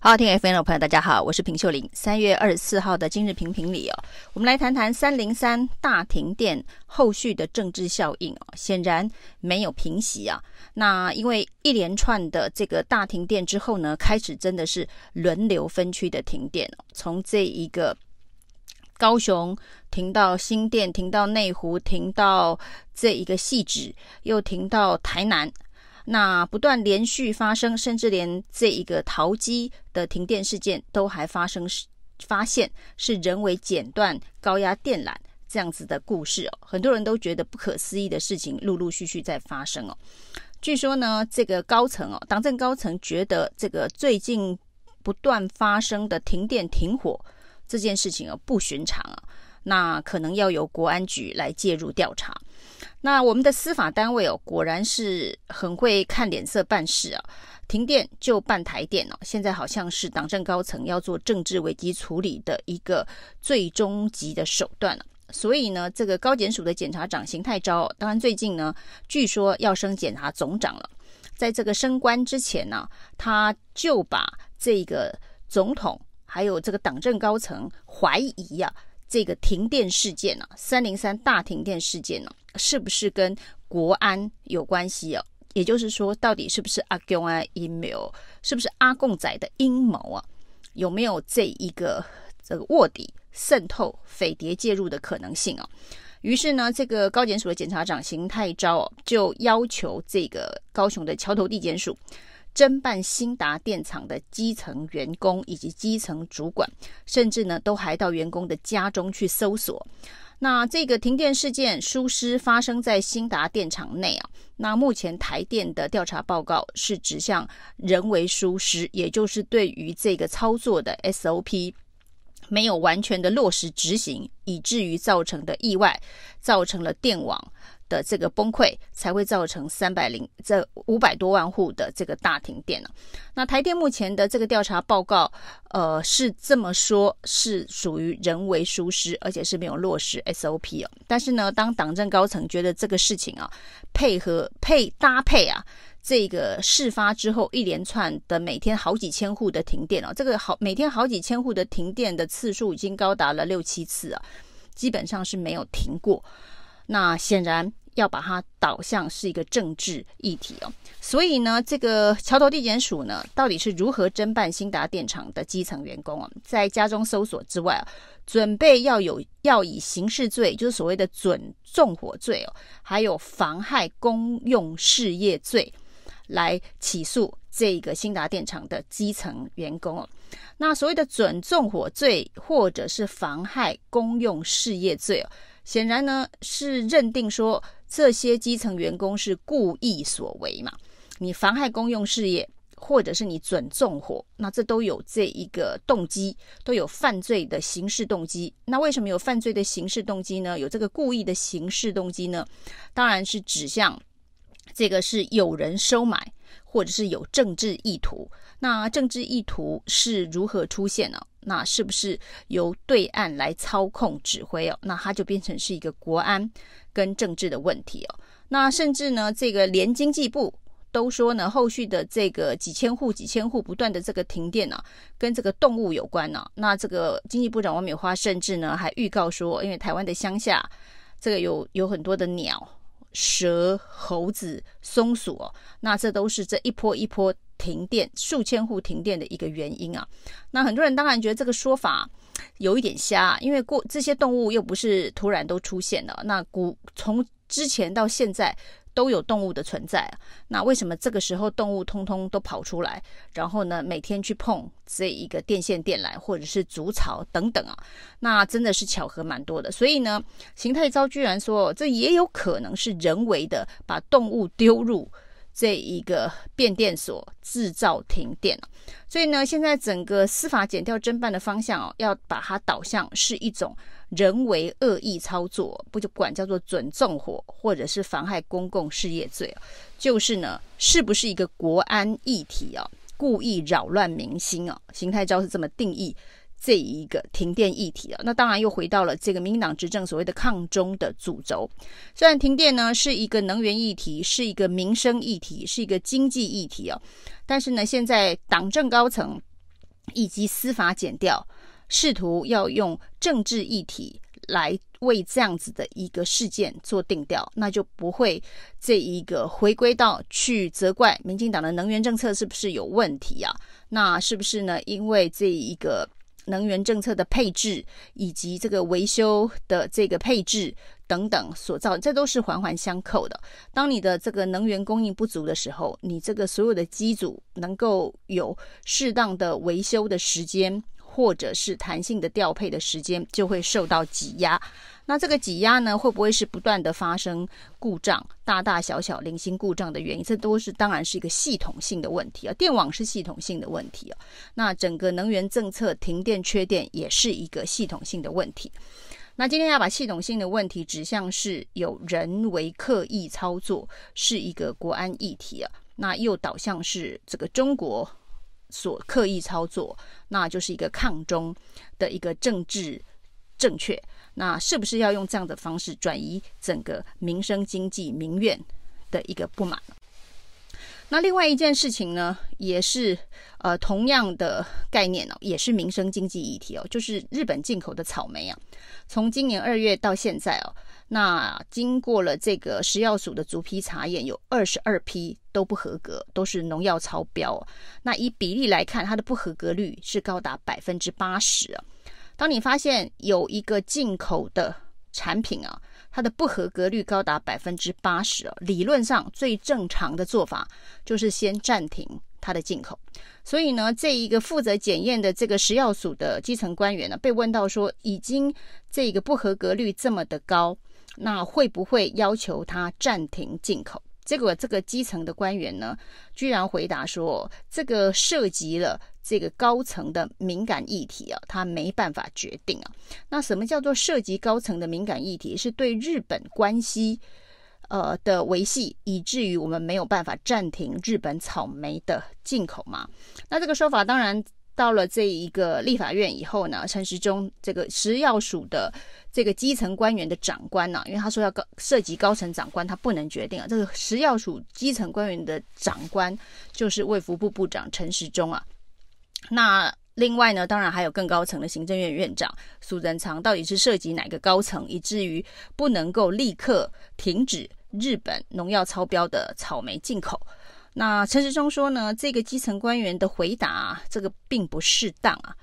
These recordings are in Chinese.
好，听 FM 的朋友，大家好，我是平秀玲。三月二十四号的今日评评里哦，我们来谈谈三零三大停电后续的政治效应哦，显然没有平息啊。那因为一连串的这个大停电之后呢，开始真的是轮流分区的停电哦，从这一个高雄停到新店，停到内湖，停到这一个汐止，又停到台南。那不断连续发生，甚至连这一个桃机的停电事件都还发生，发现是人为剪断高压电缆这样子的故事哦，很多人都觉得不可思议的事情陆陆续续在发生哦。据说呢，这个高层哦，党政高层觉得这个最近不断发生的停电停火这件事情哦不寻常啊，那可能要由国安局来介入调查。那我们的司法单位哦，果然是很会看脸色办事啊！停电就办台电哦，现在好像是党政高层要做政治危机处理的一个最终极的手段了。所以呢，这个高检署的检察长邢太昭，当然最近呢，据说要升检察总长了。在这个升官之前呢，他就把这个总统还有这个党政高层怀疑呀、啊。这个停电事件呢、啊，三零三大停电事件呢、啊，是不是跟国安有关系哦？也就是说，到底是不是阿共啊阴谋，是不是阿贡仔的阴谋啊？有没有这一个这个卧底渗透、匪谍介入的可能性啊？于是呢，这个高检署的检察长邢太昭就要求这个高雄的桥头地检署。侦办兴达电厂的基层员工以及基层主管，甚至呢都还到员工的家中去搜索。那这个停电事件疏失发生在兴达电厂内啊。那目前台电的调查报告是指向人为疏失，也就是对于这个操作的 SOP 没有完全的落实执行，以至于造成的意外，造成了电网。的这个崩溃才会造成三百零这五百多万户的这个大停电呢。那台电目前的这个调查报告，呃，是这么说，是属于人为疏失，而且是没有落实 SOP 哦。但是呢，当党政高层觉得这个事情啊，配合配搭配啊，这个事发之后一连串的每天好几千户的停电哦，这个好每天好几千户的停电的次数已经高达了六七次啊，基本上是没有停过。那显然要把它导向是一个政治议题哦，所以呢，这个桥头地检署呢，到底是如何侦办兴达电厂的基层员工啊？在家中搜索之外啊，准备要有要以刑事罪，就是所谓的准纵火罪哦，还有妨害公用事业罪来起诉这个兴达电厂的基层员工哦。那所谓的准纵火罪或者是妨害公用事业罪哦。显然呢，是认定说这些基层员工是故意所为嘛？你妨害公用事业，或者是你准纵火，那这都有这一个动机，都有犯罪的刑事动机。那为什么有犯罪的刑事动机呢？有这个故意的刑事动机呢？当然是指向这个是有人收买，或者是有政治意图。那政治意图是如何出现呢？那是不是由对岸来操控指挥哦？那它就变成是一个国安跟政治的问题哦。那甚至呢，这个连经济部都说呢，后续的这个几千户、几千户不断的这个停电呢、跟这个动物有关呢、那这个经济部长王美花甚至呢还预告说，因为台湾的乡下这个有有很多的鸟、蛇、猴子、松鼠哦，那这都是这一波一波。停电数千户停电的一个原因啊，那很多人当然觉得这个说法有一点瞎，因为过这些动物又不是突然都出现的，那古从之前到现在都有动物的存在，那为什么这个时候动物通通都跑出来，然后呢每天去碰这一个电线电缆或者是筑巢等等啊，那真的是巧合蛮多的，所以呢，邢太昭居然说这也有可能是人为的把动物丢入。这一个变电所制造停电，所以呢，现在整个司法减调侦办的方向哦，要把它导向是一种人为恶意操作，不就管叫做准纵火或者是妨害公共事业罪，就是呢，是不是一个国安议题啊？故意扰乱民心啊？邢太昭是这么定义。这一个停电议题啊，那当然又回到了这个民进党执政所谓的抗中的主轴。虽然停电呢是一个能源议题，是一个民生议题，是一个经济议题哦，但是呢，现在党政高层以及司法检调，试图要用政治议题来为这样子的一个事件做定调，那就不会这一个回归到去责怪民进党的能源政策是不是有问题啊？那是不是呢？因为这一个能源政策的配置以及这个维修的这个配置等等所造，这都是环环相扣的。当你的这个能源供应不足的时候，你这个所有的机组能够有适当的维修的时间。或者是弹性的调配的时间就会受到挤压，那这个挤压呢，会不会是不断的发生故障，大大小小零星故障的原因？这都是当然是一个系统性的问题啊，电网是系统性的问题啊，那整个能源政策停电缺电也是一个系统性的问题。那今天要把系统性的问题指向是有人为刻意操作，是一个国安议题啊，那又导向是这个中国。所刻意操作，那就是一个抗中的一个政治正确。那是不是要用这样的方式转移整个民生经济民怨的一个不满？那另外一件事情呢，也是呃同样的概念哦，也是民生经济议题哦，就是日本进口的草莓啊，从今年二月到现在哦。那经过了这个食药署的逐批查验，有二十二批都不合格，都是农药超标。那以比例来看，它的不合格率是高达百分之八十啊。当你发现有一个进口的产品啊，它的不合格率高达百分之八十啊，理论上最正常的做法就是先暂停它的进口。所以呢，这一个负责检验的这个食药署的基层官员呢，被问到说，已经这个不合格率这么的高。那会不会要求他暂停进口？结果这个基层的官员呢，居然回答说，这个涉及了这个高层的敏感议题啊，他没办法决定啊。那什么叫做涉及高层的敏感议题？是对日本关系呃的维系，以至于我们没有办法暂停日本草莓的进口吗？那这个说法当然。到了这一个立法院以后呢，陈时中这个食药署的这个基层官员的长官呢、啊，因为他说要高涉及高层长官，他不能决定啊。这个食药署基层官员的长官就是卫福部部长陈时中啊。那另外呢，当然还有更高层的行政院院长苏贞昌，到底是涉及哪个高层，以至于不能够立刻停止日本农药超标的草莓进口？那陈时中说呢，这个基层官员的回答，这个并不适当啊，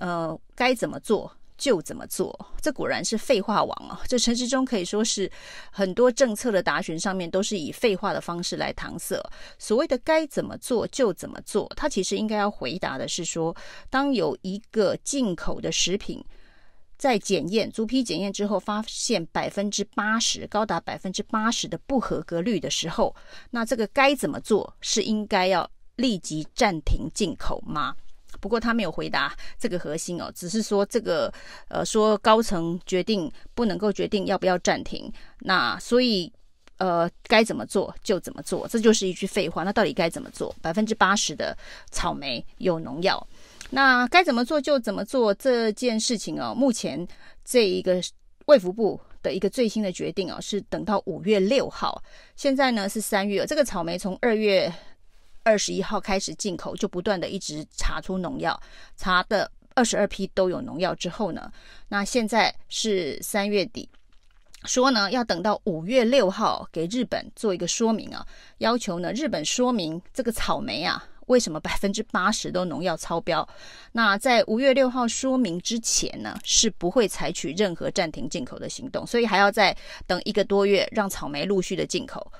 呃，该怎么做就怎么做，这果然是废话王啊！这陈时中可以说是很多政策的答询上面都是以废话的方式来搪塞。所谓的该怎么做就怎么做，他其实应该要回答的是说，当有一个进口的食品。在检验逐批检验之后，发现百分之八十，高达百分之八十的不合格率的时候，那这个该怎么做？是应该要立即暂停进口吗？不过他没有回答这个核心哦，只是说这个呃，说高层决定不能够决定要不要暂停，那所以呃，该怎么做就怎么做，这就是一句废话。那到底该怎么做？百分之八十的草莓有农药。那该怎么做就怎么做这件事情哦。目前这一个卫福部的一个最新的决定哦，是等到五月六号。现在呢是三月，这个草莓从二月二十一号开始进口，就不断的一直查出农药，查的二十二批都有农药之后呢，那现在是三月底，说呢要等到五月六号给日本做一个说明啊，要求呢日本说明这个草莓啊。为什么百分之八十都农药超标？那在五月六号说明之前呢，是不会采取任何暂停进口的行动，所以还要再等一个多月，让草莓陆续的进口，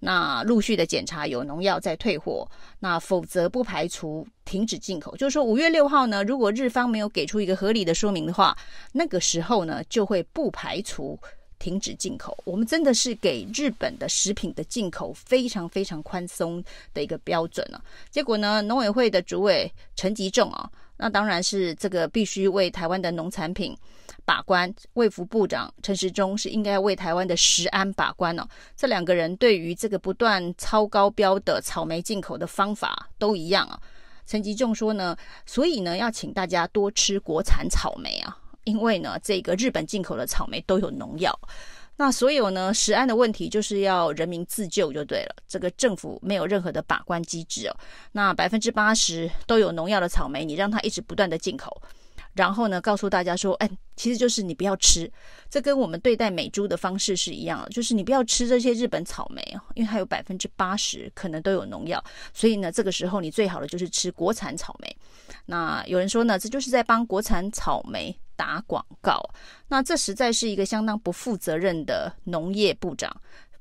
那陆续的检查有农药再退货，那否则不排除停止进口。就是说五月六号呢，如果日方没有给出一个合理的说明的话，那个时候呢，就会不排除。停止进口，我们真的是给日本的食品的进口非常非常宽松的一个标准了。结果呢，农委会的主委陈吉仲啊，那当然是这个必须为台湾的农产品把关。卫福部长陈时中是应该要为台湾的食安把关哦。这两个人对于这个不断超高标的草莓进口的方法都一样啊。陈吉仲说呢，所以呢，要请大家多吃国产草莓啊。因为呢，这个日本进口的草莓都有农药，那所有呢，食安的问题就是要人民自救就对了。这个政府没有任何的把关机制哦。那百分之八十都有农药的草莓，你让它一直不断的进口，然后呢，告诉大家说，哎，其实就是你不要吃。这跟我们对待美猪的方式是一样的，就是你不要吃这些日本草莓哦，因为它有百分之八十可能都有农药。所以呢，这个时候你最好的就是吃国产草莓。那有人说呢，这就是在帮国产草莓打广告，那这实在是一个相当不负责任的农业部长，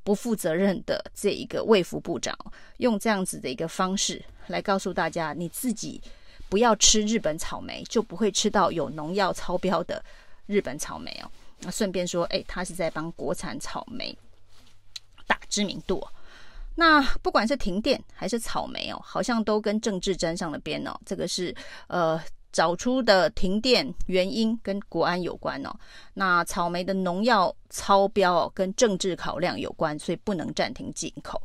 不负责任的这一个卫福部长，用这样子的一个方式来告诉大家，你自己不要吃日本草莓，就不会吃到有农药超标的日本草莓哦。那顺便说，哎，他是在帮国产草莓打知名度。那不管是停电还是草莓哦，好像都跟政治沾上了边哦。这个是呃。找出的停电原因跟国安有关哦，那草莓的农药超标哦，跟政治考量有关，所以不能暂停进口。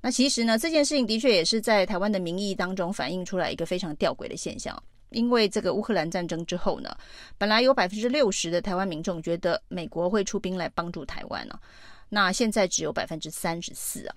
那其实呢，这件事情的确也是在台湾的民意当中反映出来一个非常吊诡的现象，因为这个乌克兰战争之后呢，本来有百分之六十的台湾民众觉得美国会出兵来帮助台湾呢，那现在只有百分之三十四啊。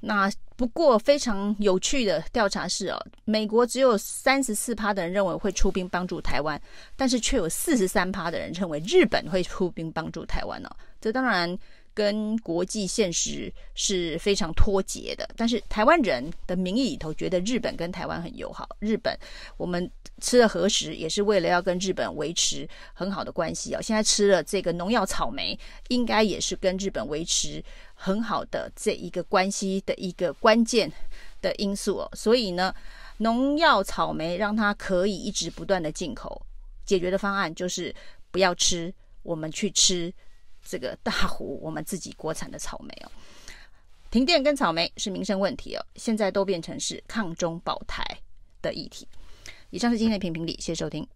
那不过非常有趣的调查是哦，美国只有三十四趴的人认为会出兵帮助台湾，但是却有四十三趴的人认为日本会出兵帮助台湾呢。这当然跟国际现实是非常脱节的。但是台湾人的民意里头觉得日本跟台湾很友好，日本我们吃了核食也是为了要跟日本维持很好的关系哦。现在吃了这个农药草莓，应该也是跟日本维持。很好的这一个关系的一个关键的因素哦，所以呢，农药草莓让它可以一直不断的进口，解决的方案就是不要吃，我们去吃这个大湖我们自己国产的草莓哦。停电跟草莓是民生问题哦，现在都变成是抗中保台的议题。以上是今天的评评理，谢谢收听。